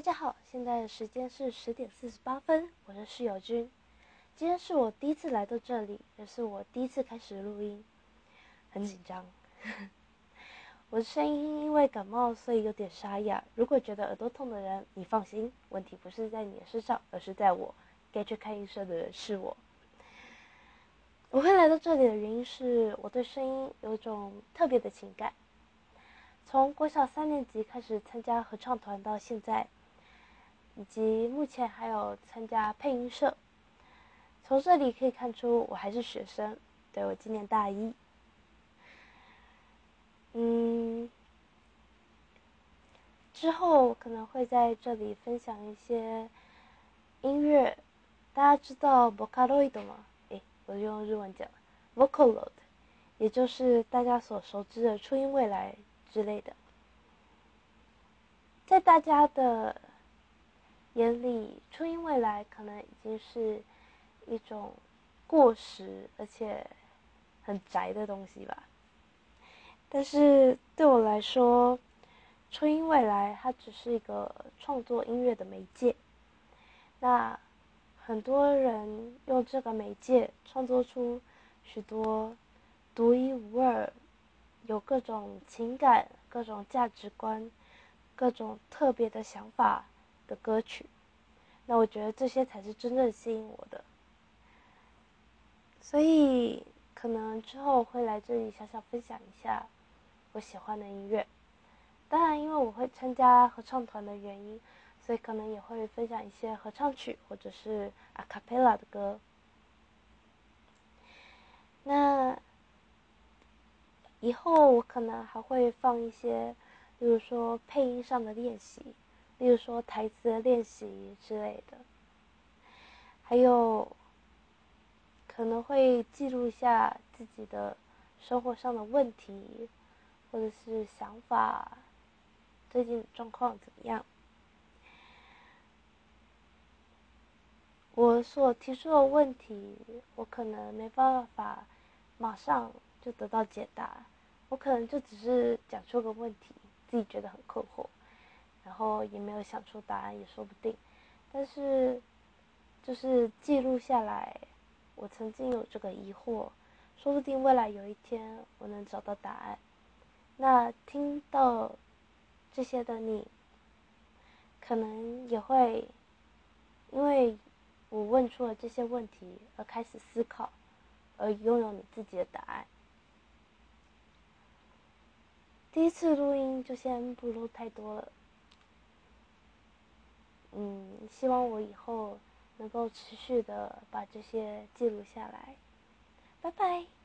大家好，现在的时间是十点四十八分，我是室友君。今天是我第一次来到这里，也是我第一次开始录音，很紧张。我的声音因为感冒，所以有点沙哑。如果觉得耳朵痛的人，你放心，问题不是在你的身上，而是在我。该去看医生的人是我。我会来到这里的原因是我对声音有种特别的情感。从国小三年级开始参加合唱团到现在。以及目前还有参加配音社，从这里可以看出我还是学生，对我今年大一。嗯，之后可能会在这里分享一些音乐，大家知道 Vocaloid 吗？哎，我用日文讲，Vocaloid，也就是大家所熟知的初音未来之类的，在大家的。眼里，初音未来可能已经是一种过时而且很宅的东西吧。但是对我来说，初音未来它只是一个创作音乐的媒介。那很多人用这个媒介创作出许多独一无二、有各种情感、各种价值观、各种特别的想法。的歌曲，那我觉得这些才是真正吸引我的，所以可能之后会来这里小小分享一下我喜欢的音乐。当然，因为我会参加合唱团的原因，所以可能也会分享一些合唱曲或者是阿卡贝拉的歌。那以后我可能还会放一些，比如说配音上的练习。例如说台词练习之类的，还有可能会记录一下自己的生活上的问题，或者是想法，最近状况怎么样？我所提出的问题，我可能没办法马上就得到解答，我可能就只是讲出个问题，自己觉得很困惑。后也没有想出答案，也说不定。但是，就是记录下来，我曾经有这个疑惑，说不定未来有一天我能找到答案。那听到这些的你，可能也会因为我问出了这些问题而开始思考，而拥有你自己的答案。第一次录音就先不录太多了。嗯，希望我以后能够持续的把这些记录下来。拜拜。